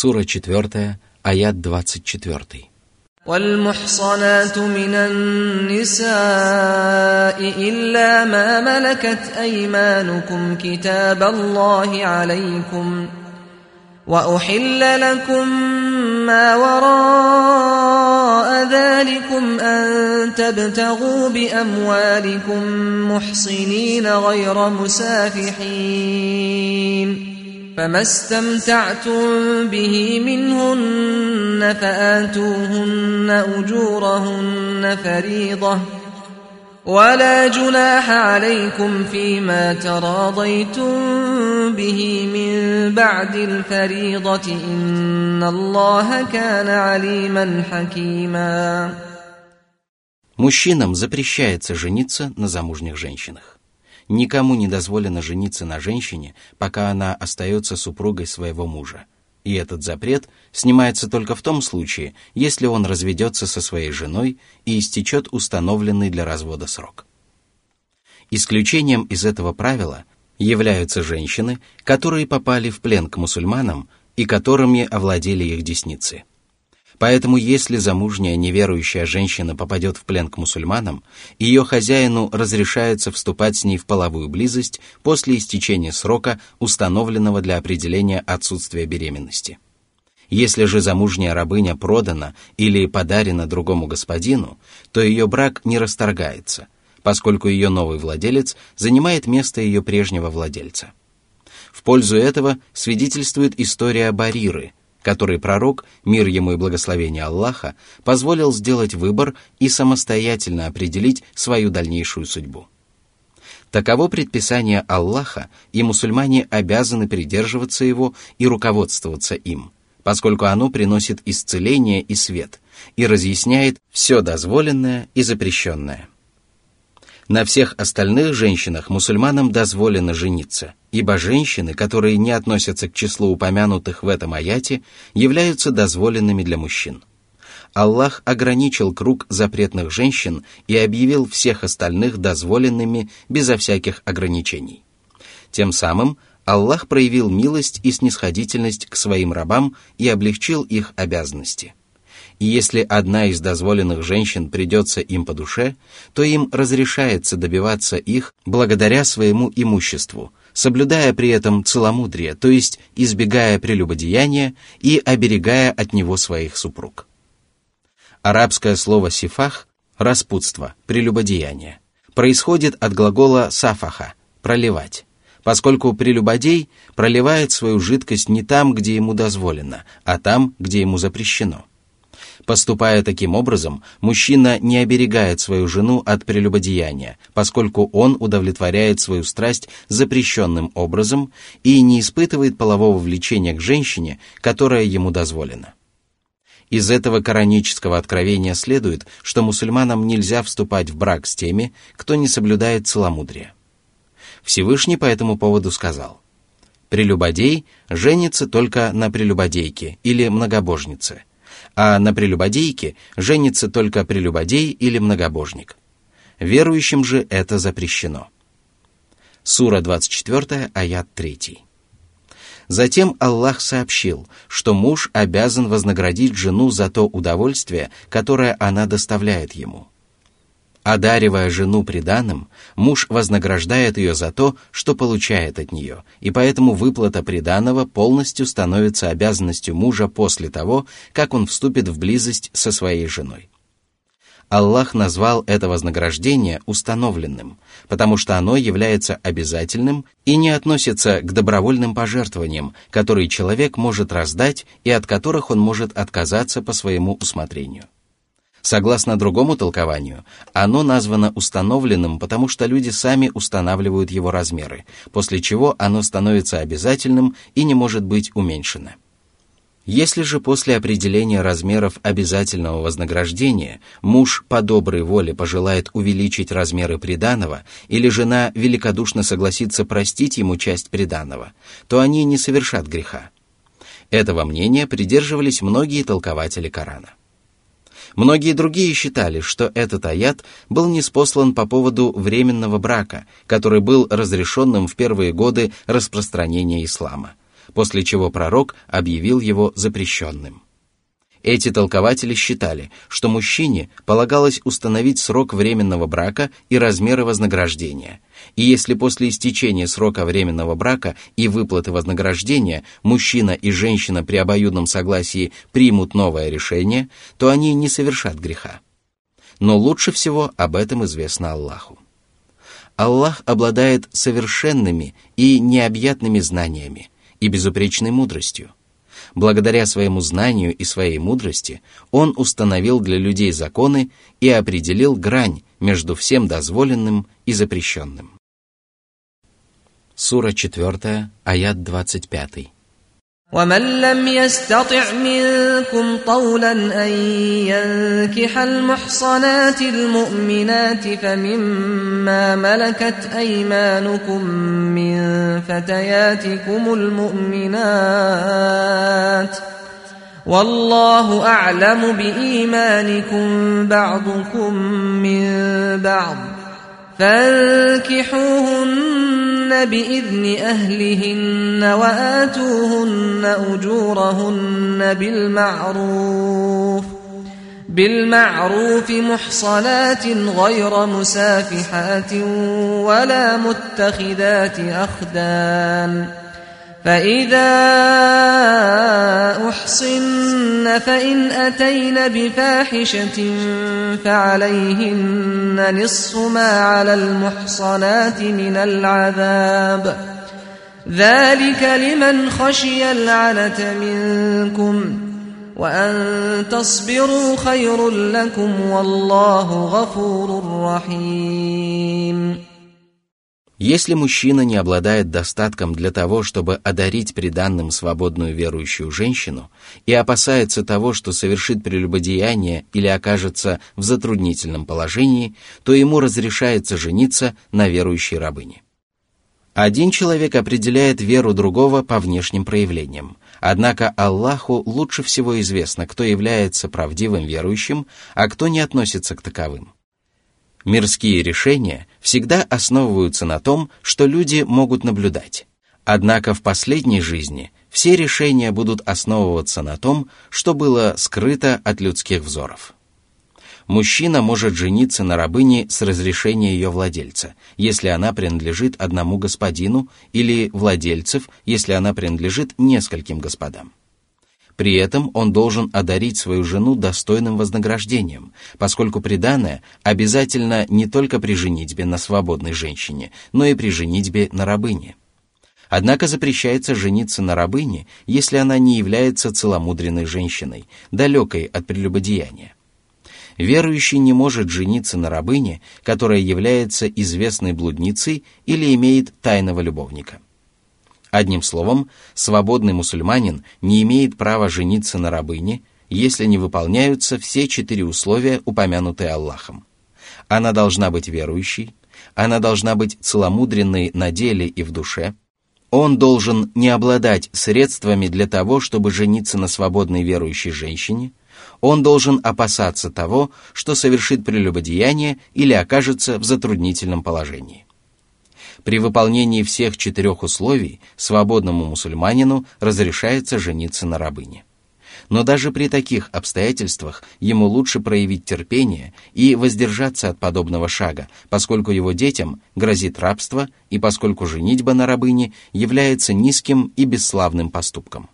Сура 4, аят 24. والمحصنات من النساء إلا ما ملكت أيمانكم كتاب الله عليكم وأحل لكم ما وراء ذلكم أن تبتغوا بأموالكم محصنين غير مسافحين فما استمتعتم به منهن فآتوهن أجورهن فريضة ولا جناح عليكم فيما تراضيتم به من بعد الفريضة إن الله كان عليما حكيما Мужчинам запрещается жениться на замужних женщинах. Никому не дозволено жениться на женщине, пока она остается супругой своего мужа. И этот запрет снимается только в том случае, если он разведется со своей женой и истечет установленный для развода срок. Исключением из этого правила являются женщины, которые попали в плен к мусульманам и которыми овладели их десницы – Поэтому если замужняя неверующая женщина попадет в плен к мусульманам, ее хозяину разрешается вступать с ней в половую близость после истечения срока, установленного для определения отсутствия беременности. Если же замужняя рабыня продана или подарена другому господину, то ее брак не расторгается, поскольку ее новый владелец занимает место ее прежнего владельца. В пользу этого свидетельствует история Бариры – который пророк, мир ему и благословение Аллаха, позволил сделать выбор и самостоятельно определить свою дальнейшую судьбу. Таково предписание Аллаха, и мусульмане обязаны придерживаться его и руководствоваться им, поскольку оно приносит исцеление и свет и разъясняет все дозволенное и запрещенное. На всех остальных женщинах мусульманам дозволено жениться, ибо женщины, которые не относятся к числу упомянутых в этом аяте, являются дозволенными для мужчин. Аллах ограничил круг запретных женщин и объявил всех остальных дозволенными безо всяких ограничений. Тем самым Аллах проявил милость и снисходительность к своим рабам и облегчил их обязанности – и если одна из дозволенных женщин придется им по душе, то им разрешается добиваться их благодаря своему имуществу, соблюдая при этом целомудрие, то есть избегая прелюбодеяния и оберегая от него своих супруг. Арабское слово «сифах» – распутство, прелюбодеяние, происходит от глагола «сафаха» – проливать, поскольку прелюбодей проливает свою жидкость не там, где ему дозволено, а там, где ему запрещено – Поступая таким образом, мужчина не оберегает свою жену от прелюбодеяния, поскольку он удовлетворяет свою страсть запрещенным образом и не испытывает полового влечения к женщине, которая ему дозволена. Из этого коранического откровения следует, что мусульманам нельзя вступать в брак с теми, кто не соблюдает целомудрие. Всевышний по этому поводу сказал, «Прелюбодей женится только на прелюбодейке или многобожнице – а на прелюбодейке женится только прелюбодей или многобожник. Верующим же это запрещено. Сура 24, аят 3. Затем Аллах сообщил, что муж обязан вознаградить жену за то удовольствие, которое она доставляет ему. Одаривая жену приданым, муж вознаграждает ее за то, что получает от нее, и поэтому выплата приданого полностью становится обязанностью мужа после того, как он вступит в близость со своей женой. Аллах назвал это вознаграждение установленным, потому что оно является обязательным и не относится к добровольным пожертвованиям, которые человек может раздать и от которых он может отказаться по своему усмотрению. Согласно другому толкованию, оно названо установленным, потому что люди сами устанавливают его размеры, после чего оно становится обязательным и не может быть уменьшено. Если же после определения размеров обязательного вознаграждения муж по доброй воле пожелает увеличить размеры приданого, или жена великодушно согласится простить ему часть приданого, то они не совершат греха. Этого мнения придерживались многие толкователи Корана. Многие другие считали, что этот аят был неспослан по поводу временного брака, который был разрешенным в первые годы распространения ислама, после чего пророк объявил его запрещенным. Эти толкователи считали, что мужчине полагалось установить срок временного брака и размеры вознаграждения. И если после истечения срока временного брака и выплаты вознаграждения мужчина и женщина при обоюдном согласии примут новое решение, то они не совершат греха. Но лучше всего об этом известно Аллаху. Аллах обладает совершенными и необъятными знаниями и безупречной мудростью – Благодаря своему знанию и своей мудрости он установил для людей законы и определил грань между всем дозволенным и запрещенным. Сура 4, аят 25. ومن لم يستطع منكم طولا أن ينكح المحصنات المؤمنات فمما ملكت أيمانكم من فتياتكم المؤمنات والله أعلم بإيمانكم بعضكم من بعض فانكحوهن بإذن أهلهن وآتوهن أجورهن بالمعروف بالمعروف محصنات غير مسافحات ولا متخذات أخدان فإذا أحصن فإن أتين بفاحشة فعليهن نصف ما على المحصنات من العذاب. ذلك لمن خشي العنة منكم وأن تصبروا خير لكم والله غفور رحيم. Если мужчина не обладает достатком для того, чтобы одарить приданным свободную верующую женщину и опасается того, что совершит прелюбодеяние или окажется в затруднительном положении, то ему разрешается жениться на верующей рабыне. Один человек определяет веру другого по внешним проявлениям, однако Аллаху лучше всего известно, кто является правдивым верующим, а кто не относится к таковым. Мирские решения всегда основываются на том, что люди могут наблюдать. Однако в последней жизни все решения будут основываться на том, что было скрыто от людских взоров. Мужчина может жениться на рабыне с разрешения ее владельца, если она принадлежит одному господину, или владельцев, если она принадлежит нескольким господам. При этом он должен одарить свою жену достойным вознаграждением, поскольку приданное обязательно не только при женитьбе на свободной женщине, но и при женитьбе на рабыне. Однако запрещается жениться на рабыне, если она не является целомудренной женщиной, далекой от прелюбодеяния. Верующий не может жениться на рабыне, которая является известной блудницей или имеет тайного любовника – Одним словом, свободный мусульманин не имеет права жениться на рабыне, если не выполняются все четыре условия, упомянутые Аллахом. Она должна быть верующей, она должна быть целомудренной на деле и в душе, он должен не обладать средствами для того, чтобы жениться на свободной верующей женщине, он должен опасаться того, что совершит прелюбодеяние или окажется в затруднительном положении. При выполнении всех четырех условий свободному мусульманину разрешается жениться на рабыне. Но даже при таких обстоятельствах ему лучше проявить терпение и воздержаться от подобного шага, поскольку его детям грозит рабство и поскольку женитьба на рабыне является низким и бесславным поступком.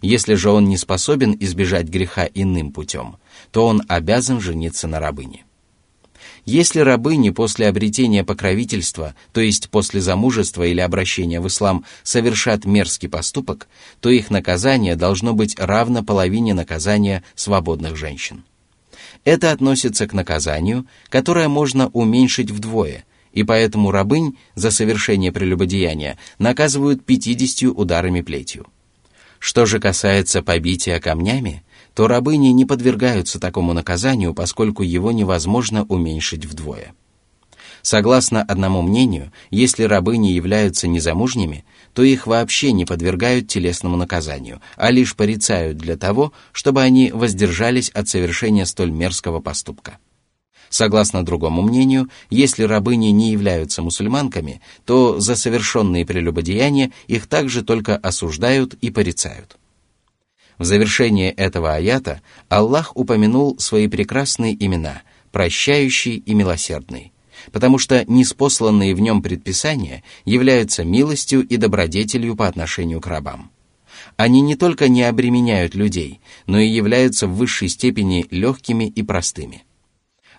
Если же он не способен избежать греха иным путем, то он обязан жениться на рабыне. Если рабыни после обретения покровительства, то есть после замужества или обращения в ислам, совершат мерзкий поступок, то их наказание должно быть равно половине наказания свободных женщин. Это относится к наказанию, которое можно уменьшить вдвое, и поэтому рабынь за совершение прелюбодеяния наказывают 50 ударами плетью. Что же касается побития камнями, то рабыни не подвергаются такому наказанию, поскольку его невозможно уменьшить вдвое. Согласно одному мнению, если рабыни являются незамужними, то их вообще не подвергают телесному наказанию, а лишь порицают для того, чтобы они воздержались от совершения столь мерзкого поступка. Согласно другому мнению, если рабыни не являются мусульманками, то за совершенные прелюбодеяния их также только осуждают и порицают. В завершение этого аята Аллах упомянул свои прекрасные имена – прощающий и милосердный, потому что неспосланные в нем предписания являются милостью и добродетелью по отношению к рабам. Они не только не обременяют людей, но и являются в высшей степени легкими и простыми.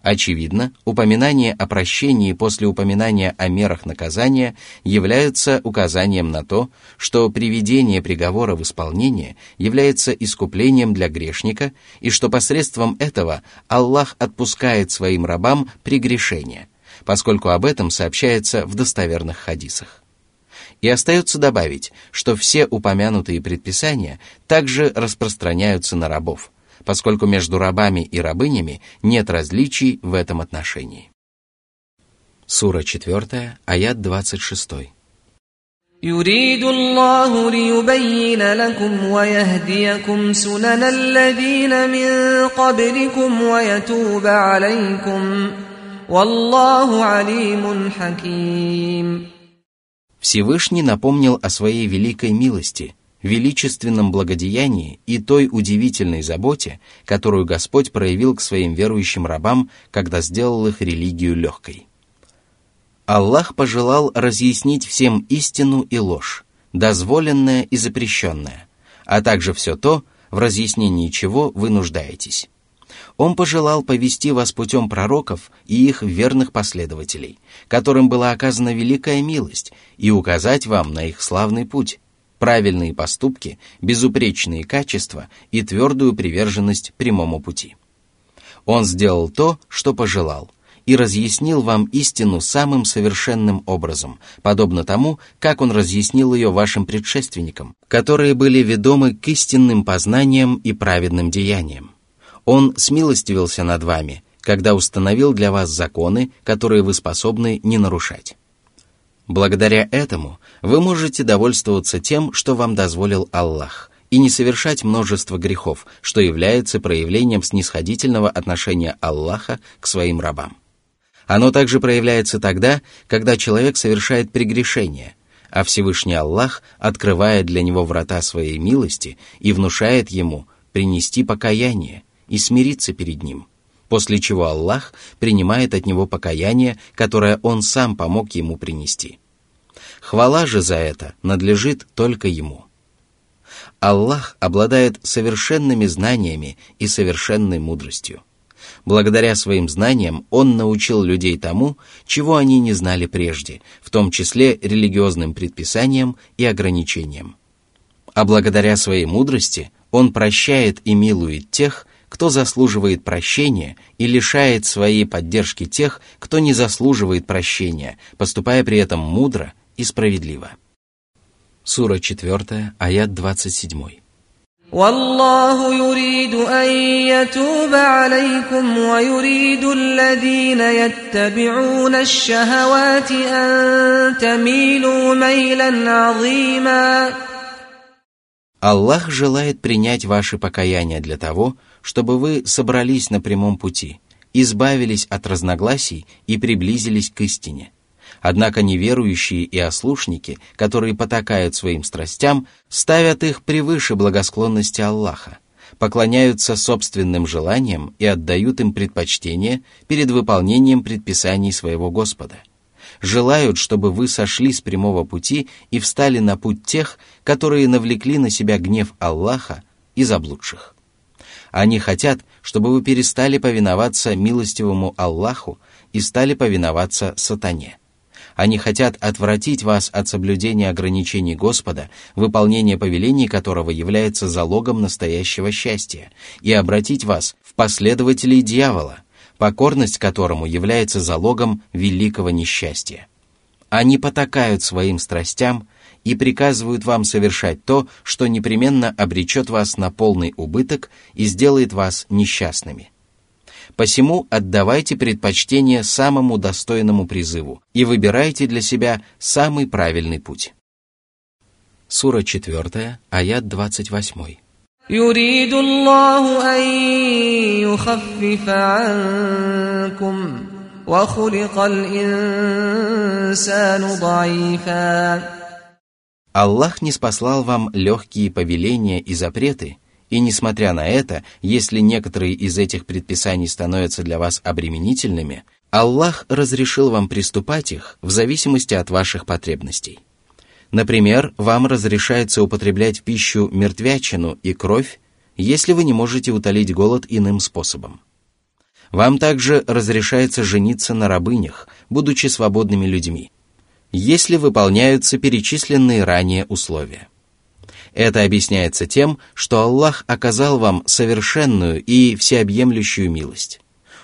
Очевидно, упоминание о прощении после упоминания о мерах наказания являются указанием на то, что приведение приговора в исполнение является искуплением для грешника и что посредством этого Аллах отпускает своим рабам прегрешения, поскольку об этом сообщается в достоверных хадисах. И остается добавить, что все упомянутые предписания также распространяются на рабов – поскольку между рабами и рабынями нет различий в этом отношении. Сура 4, аят 26. يريد الله ليبين لكم ويهديكم سنن الذين من قبلكم ويتوب عليكم والله عليم حكيم Всевышний напомнил о своей великой милости – величественном благодеянии и той удивительной заботе, которую Господь проявил к своим верующим рабам, когда сделал их религию легкой. Аллах пожелал разъяснить всем истину и ложь, дозволенное и запрещенное, а также все то, в разъяснении чего вы нуждаетесь. Он пожелал повести вас путем пророков и их верных последователей, которым была оказана великая милость, и указать вам на их славный путь, правильные поступки, безупречные качества и твердую приверженность прямому пути. Он сделал то, что пожелал, и разъяснил вам истину самым совершенным образом, подобно тому, как он разъяснил ее вашим предшественникам, которые были ведомы к истинным познаниям и праведным деяниям. Он смилостивился над вами, когда установил для вас законы, которые вы способны не нарушать. Благодаря этому вы можете довольствоваться тем, что вам дозволил Аллах, и не совершать множество грехов, что является проявлением снисходительного отношения Аллаха к своим рабам. Оно также проявляется тогда, когда человек совершает прегрешение, а Всевышний Аллах открывает для него врата своей милости и внушает ему принести покаяние и смириться перед ним – после чего Аллах принимает от него покаяние, которое он сам помог ему принести. Хвала же за это надлежит только ему. Аллах обладает совершенными знаниями и совершенной мудростью. Благодаря своим знаниям Он научил людей тому, чего они не знали прежде, в том числе религиозным предписаниям и ограничениям. А благодаря своей мудрости Он прощает и милует тех, кто заслуживает прощения и лишает своей поддержки тех, кто не заслуживает прощения, поступая при этом мудро и справедливо. Сура 4, аят 27. والله يريد أن يتوب عليكم ويريد الذين يتبعون الشهوات أن تميلوا ميلا عظيما Аллах желает принять ваши покаяния для того, чтобы вы собрались на прямом пути, избавились от разногласий и приблизились к истине. Однако неверующие и ослушники, которые потакают своим страстям, ставят их превыше благосклонности Аллаха, поклоняются собственным желаниям и отдают им предпочтение перед выполнением предписаний своего Господа. Желают, чтобы вы сошли с прямого пути и встали на путь тех, которые навлекли на себя гнев Аллаха и заблудших. Они хотят, чтобы вы перестали повиноваться милостивому Аллаху и стали повиноваться сатане. Они хотят отвратить вас от соблюдения ограничений Господа, выполнение повелений которого является залогом настоящего счастья, и обратить вас в последователей дьявола, покорность которому является залогом великого несчастья. Они потакают своим страстям и приказывают вам совершать то, что непременно обречет вас на полный убыток и сделает вас несчастными. Посему отдавайте предпочтение самому достойному призыву и выбирайте для себя самый правильный путь. Сура 4, аят 28. يريد الله أن يخفف عنكم وخلق الإنسان ضعيفا Аллах не спаслал вам легкие повеления и запреты, и несмотря на это, если некоторые из этих предписаний становятся для вас обременительными, Аллах разрешил вам приступать их в зависимости от ваших потребностей. Например, вам разрешается употреблять в пищу мертвячину и кровь, если вы не можете утолить голод иным способом. Вам также разрешается жениться на рабынях, будучи свободными людьми, если выполняются перечисленные ранее условия. Это объясняется тем, что Аллах оказал вам совершенную и всеобъемлющую милость.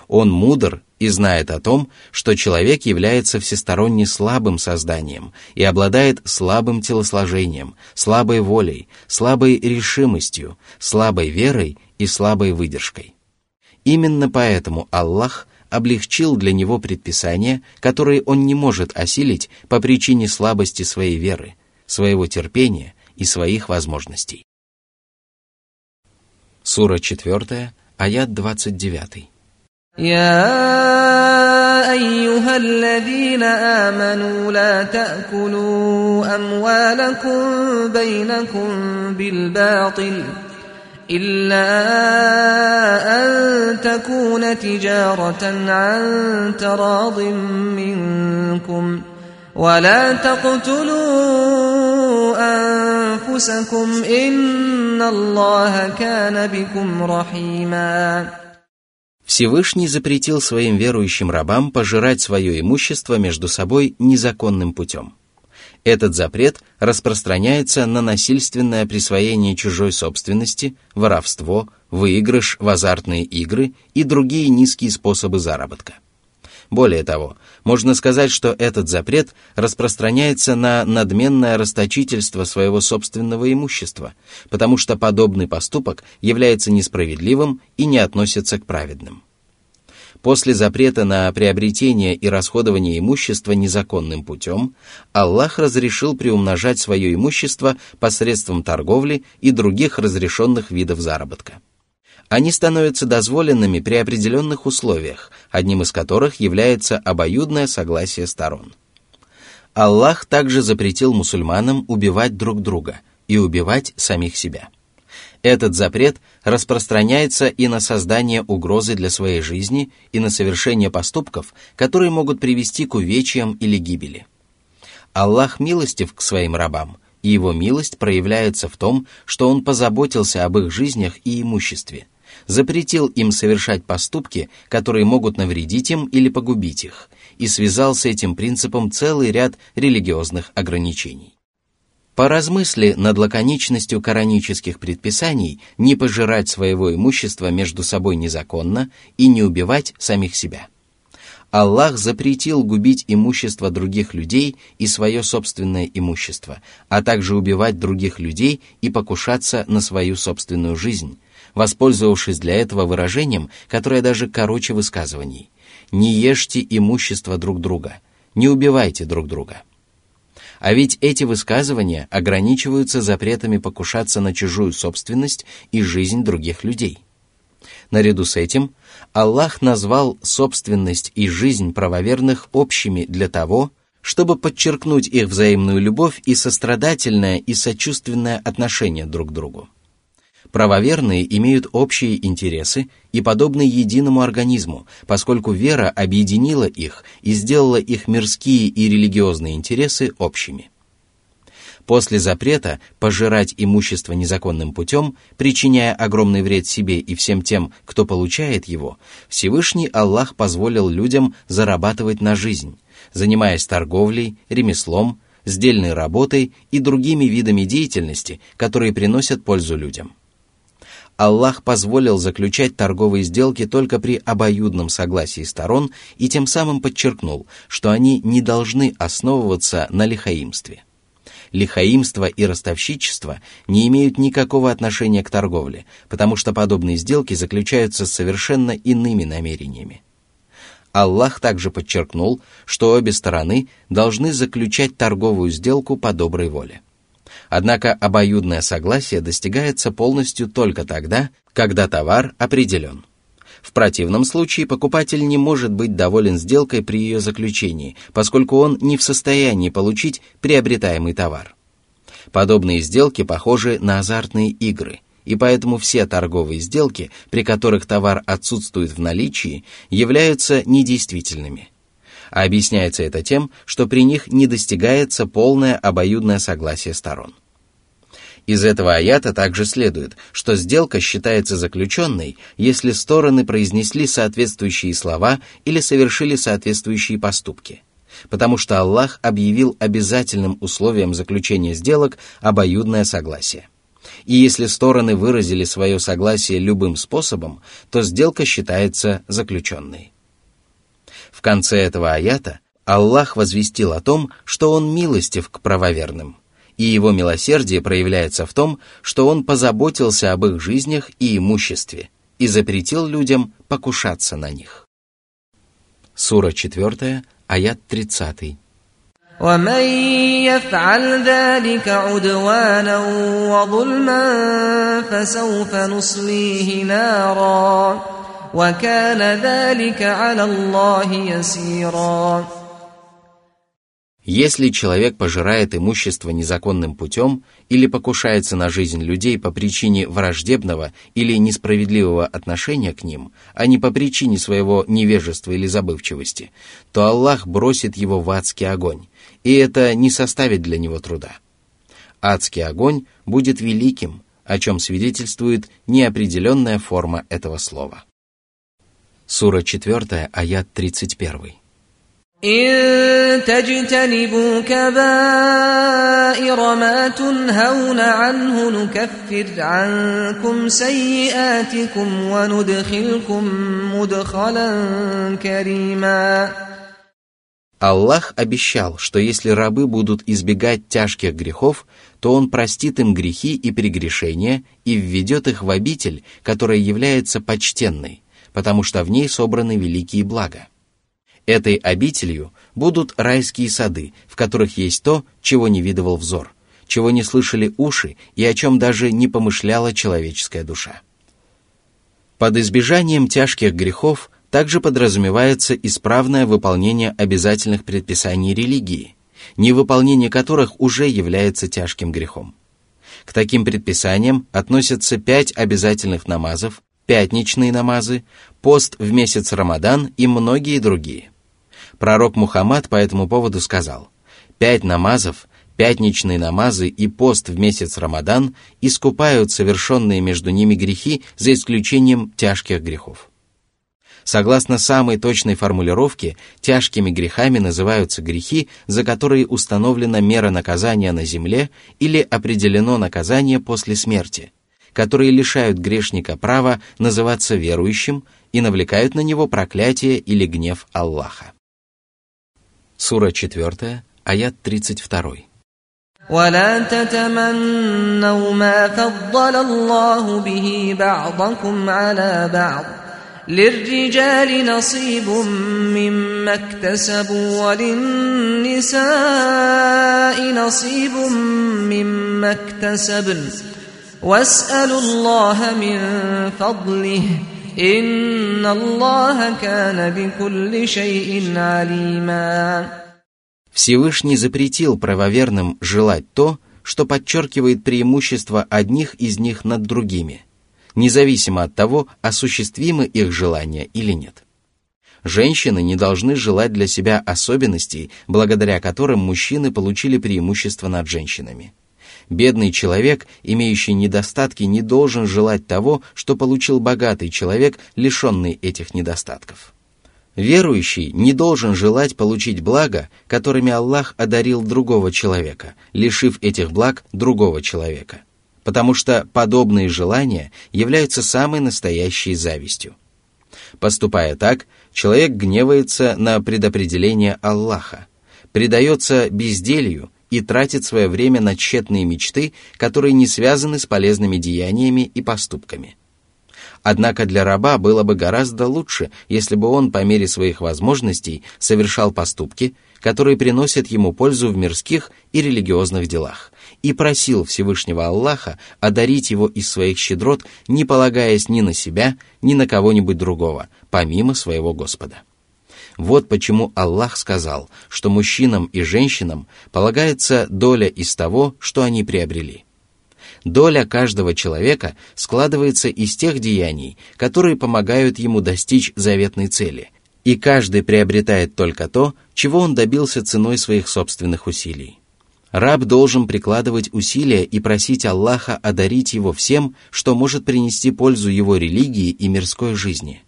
Он мудр и знает о том, что человек является всесторонне слабым созданием и обладает слабым телосложением, слабой волей, слабой решимостью, слабой верой и слабой выдержкой. Именно поэтому Аллах облегчил для него предписания, которые он не может осилить по причине слабости своей веры, своего терпения и своих возможностей. Сура 4, аят 29. يا ايها الذين امنوا لا تاكلوا اموالكم بينكم بالباطل الا ان تكون تجاره عن تراض منكم ولا تقتلوا انفسكم ان الله كان بكم رحيما Всевышний запретил своим верующим рабам пожирать свое имущество между собой незаконным путем. Этот запрет распространяется на насильственное присвоение чужой собственности, воровство, выигрыш в азартные игры и другие низкие способы заработка. Более того, можно сказать, что этот запрет распространяется на надменное расточительство своего собственного имущества, потому что подобный поступок является несправедливым и не относится к праведным. После запрета на приобретение и расходование имущества незаконным путем, Аллах разрешил приумножать свое имущество посредством торговли и других разрешенных видов заработка они становятся дозволенными при определенных условиях, одним из которых является обоюдное согласие сторон. Аллах также запретил мусульманам убивать друг друга и убивать самих себя. Этот запрет распространяется и на создание угрозы для своей жизни, и на совершение поступков, которые могут привести к увечьям или гибели. Аллах милостив к своим рабам, и его милость проявляется в том, что Он позаботился об их жизнях и имуществе – запретил им совершать поступки, которые могут навредить им или погубить их, и связал с этим принципом целый ряд религиозных ограничений. Поразмысли над лаконичностью коранических предписаний не пожирать своего имущества между собой незаконно и не убивать самих себя. Аллах запретил губить имущество других людей и свое собственное имущество, а также убивать других людей и покушаться на свою собственную жизнь, воспользовавшись для этого выражением, которое даже короче высказываний. «Не ешьте имущество друг друга, не убивайте друг друга». А ведь эти высказывания ограничиваются запретами покушаться на чужую собственность и жизнь других людей. Наряду с этим Аллах назвал собственность и жизнь правоверных общими для того, чтобы подчеркнуть их взаимную любовь и сострадательное и сочувственное отношение друг к другу. Правоверные имеют общие интересы и подобны единому организму, поскольку вера объединила их и сделала их мирские и религиозные интересы общими. После запрета пожирать имущество незаконным путем, причиняя огромный вред себе и всем тем, кто получает его, Всевышний Аллах позволил людям зарабатывать на жизнь, занимаясь торговлей, ремеслом, сдельной работой и другими видами деятельности, которые приносят пользу людям. Аллах позволил заключать торговые сделки только при обоюдном согласии сторон и тем самым подчеркнул, что они не должны основываться на лихаимстве. Лихаимство и ростовщичество не имеют никакого отношения к торговле, потому что подобные сделки заключаются с совершенно иными намерениями. Аллах также подчеркнул, что обе стороны должны заключать торговую сделку по доброй воле. Однако обоюдное согласие достигается полностью только тогда, когда товар определен. В противном случае покупатель не может быть доволен сделкой при ее заключении, поскольку он не в состоянии получить приобретаемый товар. Подобные сделки похожи на азартные игры, и поэтому все торговые сделки, при которых товар отсутствует в наличии, являются недействительными. А объясняется это тем, что при них не достигается полное обоюдное согласие сторон. Из этого аята также следует, что сделка считается заключенной, если стороны произнесли соответствующие слова или совершили соответствующие поступки. Потому что Аллах объявил обязательным условием заключения сделок обоюдное согласие. И если стороны выразили свое согласие любым способом, то сделка считается заключенной. В конце этого аята Аллах возвестил о том, что Он милостив к правоверным – и его милосердие проявляется в том, что он позаботился об их жизнях и имуществе и запретил людям покушаться на них. Сура 4, аят 30. ومن يفعل ذلك عدوانا وظلما فسوف نصليه نارا وكان ذلك على الله يسيرا Если человек пожирает имущество незаконным путем или покушается на жизнь людей по причине враждебного или несправедливого отношения к ним, а не по причине своего невежества или забывчивости, то Аллах бросит его в адский огонь, и это не составит для него труда. Адский огонь будет великим, о чем свидетельствует неопределенная форма этого слова. Сура 4, аят 31. إن تجتنبوا كبائر ما تنهون عنه نكفر عنكم سيئاتكم وندخلكم مدخلا كريما Аллах обещал, что если рабы будут избегать тяжких грехов, то Он простит им грехи и прегрешения и введет их в обитель, которая является почтенной, потому что в ней собраны великие блага. Этой обителью будут райские сады, в которых есть то, чего не видывал взор, чего не слышали уши и о чем даже не помышляла человеческая душа. Под избежанием тяжких грехов также подразумевается исправное выполнение обязательных предписаний религии, невыполнение которых уже является тяжким грехом. К таким предписаниям относятся пять обязательных намазов, пятничные намазы, пост в месяц Рамадан и многие другие. Пророк Мухаммад по этому поводу сказал, «Пять намазов, пятничные намазы и пост в месяц Рамадан искупают совершенные между ними грехи за исключением тяжких грехов». Согласно самой точной формулировке, тяжкими грехами называются грехи, за которые установлена мера наказания на земле или определено наказание после смерти, которые лишают грешника права называться верующим и навлекают на него проклятие или гнев Аллаха. Сура 4, аят 32. ولا تتمنوا ما فضل الله به بعضكم على بعض للرجال نصيب مما اكتسبوا وللنساء نصيب مما اكتسبن واسألوا الله من فضله إن الله كان بكل شيء عليما Всевышний запретил правоверным желать то, что подчеркивает преимущество одних из них над другими, независимо от того, осуществимы их желания или нет. Женщины не должны желать для себя особенностей, благодаря которым мужчины получили преимущество над женщинами. Бедный человек, имеющий недостатки, не должен желать того, что получил богатый человек, лишенный этих недостатков. Верующий не должен желать получить блага, которыми Аллах одарил другого человека, лишив этих благ другого человека, потому что подобные желания являются самой настоящей завистью. Поступая так, человек гневается на предопределение Аллаха, предается безделью и тратит свое время на тщетные мечты, которые не связаны с полезными деяниями и поступками. Однако для раба было бы гораздо лучше, если бы он по мере своих возможностей совершал поступки, которые приносят ему пользу в мирских и религиозных делах, и просил Всевышнего Аллаха одарить его из своих щедрот, не полагаясь ни на себя, ни на кого-нибудь другого, помимо своего Господа. Вот почему Аллах сказал, что мужчинам и женщинам полагается доля из того, что они приобрели. Доля каждого человека складывается из тех деяний, которые помогают ему достичь заветной цели, и каждый приобретает только то, чего он добился ценой своих собственных усилий. Раб должен прикладывать усилия и просить Аллаха одарить его всем, что может принести пользу его религии и мирской жизни.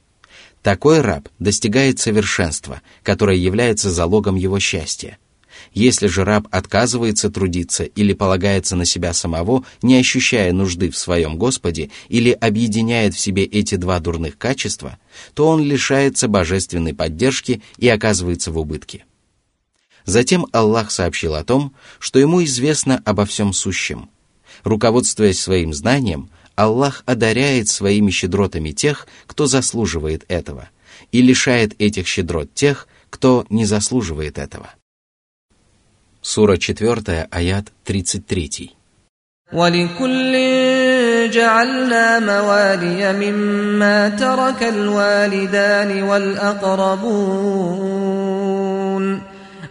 Такой раб достигает совершенства, которое является залогом его счастья. Если же раб отказывается трудиться или полагается на себя самого, не ощущая нужды в своем Господе или объединяет в себе эти два дурных качества, то он лишается божественной поддержки и оказывается в убытке. Затем Аллах сообщил о том, что ему известно обо всем сущем. Руководствуясь своим знанием, Аллах одаряет своими щедротами тех, кто заслуживает этого, и лишает этих щедрот тех, кто не заслуживает этого. Сура 4, аят 33. ولكل جعلنا موالي مما ترك الوالدان والأقربون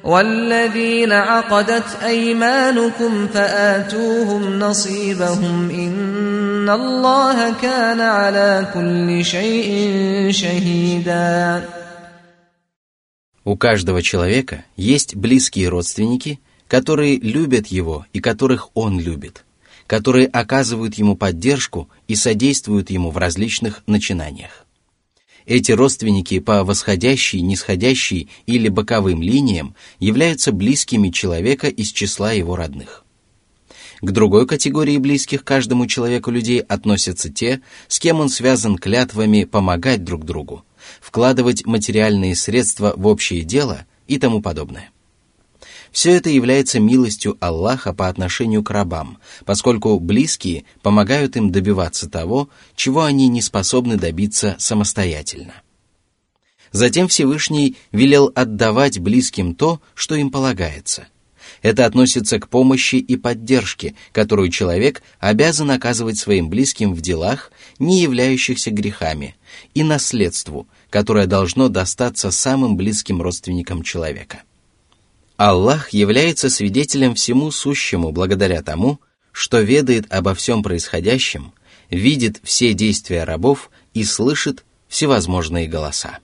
والذين عقدت أيمانكم فآتوهم نصيبهم إن الله كان على كل شيء شهيدا У каждого человека есть близкие родственники, которые любят его и которых он любит, которые оказывают ему поддержку и содействуют ему в различных начинаниях. Эти родственники по восходящей, нисходящей или боковым линиям являются близкими человека из числа его родных. К другой категории близких каждому человеку людей относятся те, с кем он связан клятвами помогать друг другу, вкладывать материальные средства в общее дело и тому подобное. Все это является милостью Аллаха по отношению к рабам, поскольку близкие помогают им добиваться того, чего они не способны добиться самостоятельно. Затем Всевышний велел отдавать близким то, что им полагается. Это относится к помощи и поддержке, которую человек обязан оказывать своим близким в делах, не являющихся грехами, и наследству, которое должно достаться самым близким родственникам человека – Аллах является свидетелем всему сущему благодаря тому, что ведает обо всем происходящем, видит все действия рабов и слышит всевозможные голоса.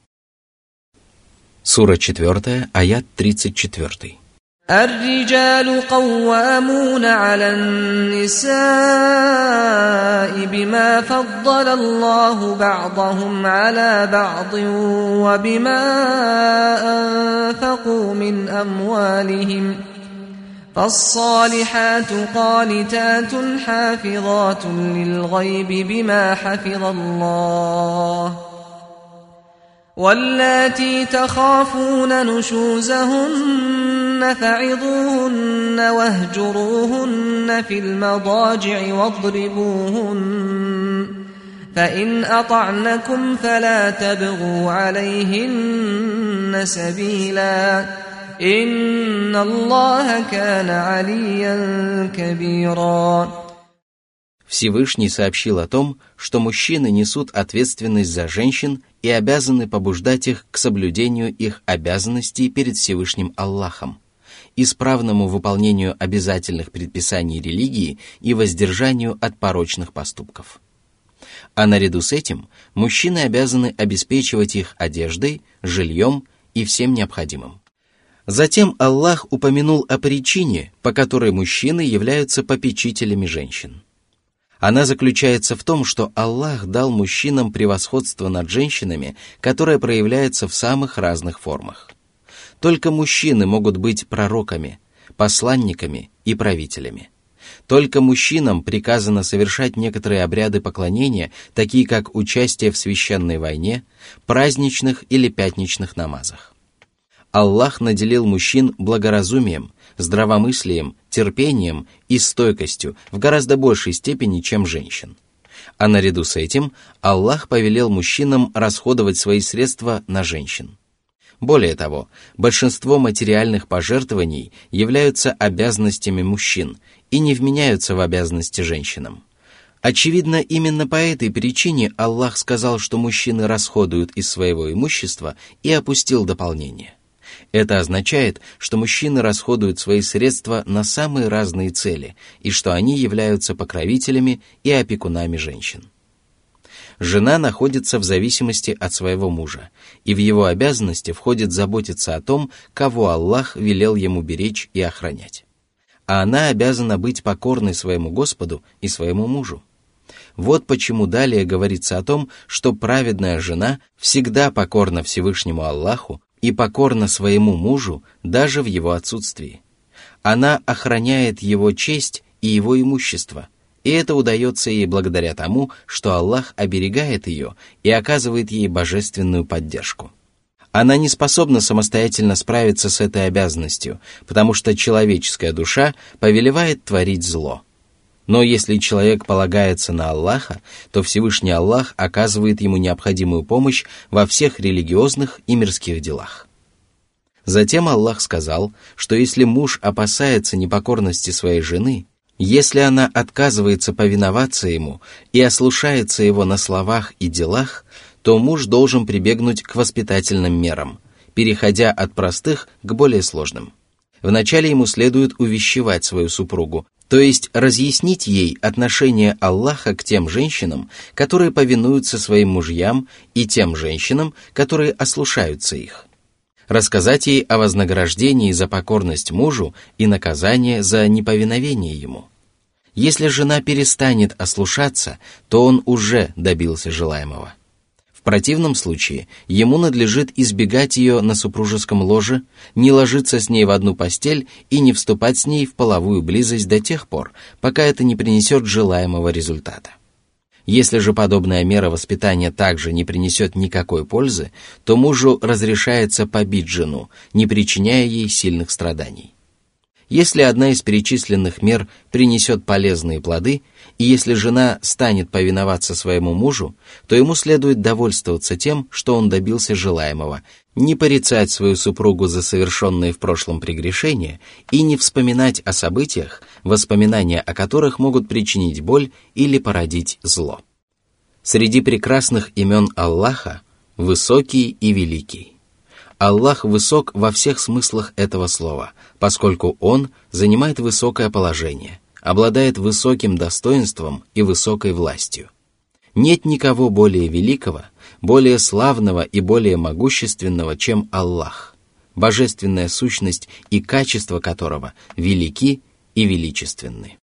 Сура 4, аят 34. الرجال قوامون على النساء بما فضل الله بعضهم على بعض وبما أنفقوا من أموالهم فالصالحات قانتات حافظات للغيب بما حفظ الله واللاتي تخافون نشوزهن فعظوهن واهجروهن في المضاجع واضربوهن فإن أطعنكم فلا تبغوا عليهن سبيلا إن الله كان عليا كبيرا Всевышний сообщил о том, что мужчины несут ответственность за женщин и обязаны побуждать их к соблюдению их обязанностей перед Всевышним Аллахом, исправному выполнению обязательных предписаний религии и воздержанию от порочных поступков. А наряду с этим мужчины обязаны обеспечивать их одеждой, жильем и всем необходимым. Затем Аллах упомянул о причине, по которой мужчины являются попечителями женщин – она заключается в том, что Аллах дал мужчинам превосходство над женщинами, которое проявляется в самых разных формах. Только мужчины могут быть пророками, посланниками и правителями. Только мужчинам приказано совершать некоторые обряды поклонения, такие как участие в священной войне, праздничных или пятничных намазах. Аллах наделил мужчин благоразумием, здравомыслием, терпением и стойкостью в гораздо большей степени, чем женщин. А наряду с этим Аллах повелел мужчинам расходовать свои средства на женщин. Более того, большинство материальных пожертвований являются обязанностями мужчин и не вменяются в обязанности женщинам. Очевидно, именно по этой причине Аллах сказал, что мужчины расходуют из своего имущества и опустил дополнение. Это означает, что мужчины расходуют свои средства на самые разные цели и что они являются покровителями и опекунами женщин жена находится в зависимости от своего мужа, и в его обязанности входит заботиться о том, кого Аллах велел ему беречь и охранять. А она обязана быть покорной своему Господу и своему мужу. Вот почему далее говорится о том, что праведная жена всегда покорна Всевышнему Аллаху и покорна своему мужу даже в его отсутствии. Она охраняет его честь и его имущество – и это удается ей благодаря тому, что Аллах оберегает ее и оказывает ей божественную поддержку. Она не способна самостоятельно справиться с этой обязанностью, потому что человеческая душа повелевает творить зло. Но если человек полагается на Аллаха, то Всевышний Аллах оказывает ему необходимую помощь во всех религиозных и мирских делах. Затем Аллах сказал, что если муж опасается непокорности своей жены, если она отказывается повиноваться ему и ослушается его на словах и делах, то муж должен прибегнуть к воспитательным мерам, переходя от простых к более сложным. Вначале ему следует увещевать свою супругу, то есть разъяснить ей отношение Аллаха к тем женщинам, которые повинуются своим мужьям, и тем женщинам, которые ослушаются их рассказать ей о вознаграждении за покорность мужу и наказание за неповиновение ему. Если жена перестанет ослушаться, то он уже добился желаемого. В противном случае ему надлежит избегать ее на супружеском ложе, не ложиться с ней в одну постель и не вступать с ней в половую близость до тех пор, пока это не принесет желаемого результата. Если же подобная мера воспитания также не принесет никакой пользы, то мужу разрешается побить жену, не причиняя ей сильных страданий. Если одна из перечисленных мер принесет полезные плоды, и если жена станет повиноваться своему мужу, то ему следует довольствоваться тем, что он добился желаемого, не порицать свою супругу за совершенные в прошлом прегрешения и не вспоминать о событиях, воспоминания о которых могут причинить боль или породить зло. Среди прекрасных имен Аллаха – высокий и великий. Аллах высок во всех смыслах этого слова, поскольку Он занимает высокое положение, обладает высоким достоинством и высокой властью. Нет никого более великого, более славного и более могущественного, чем Аллах, божественная сущность и качество которого велики и величественны.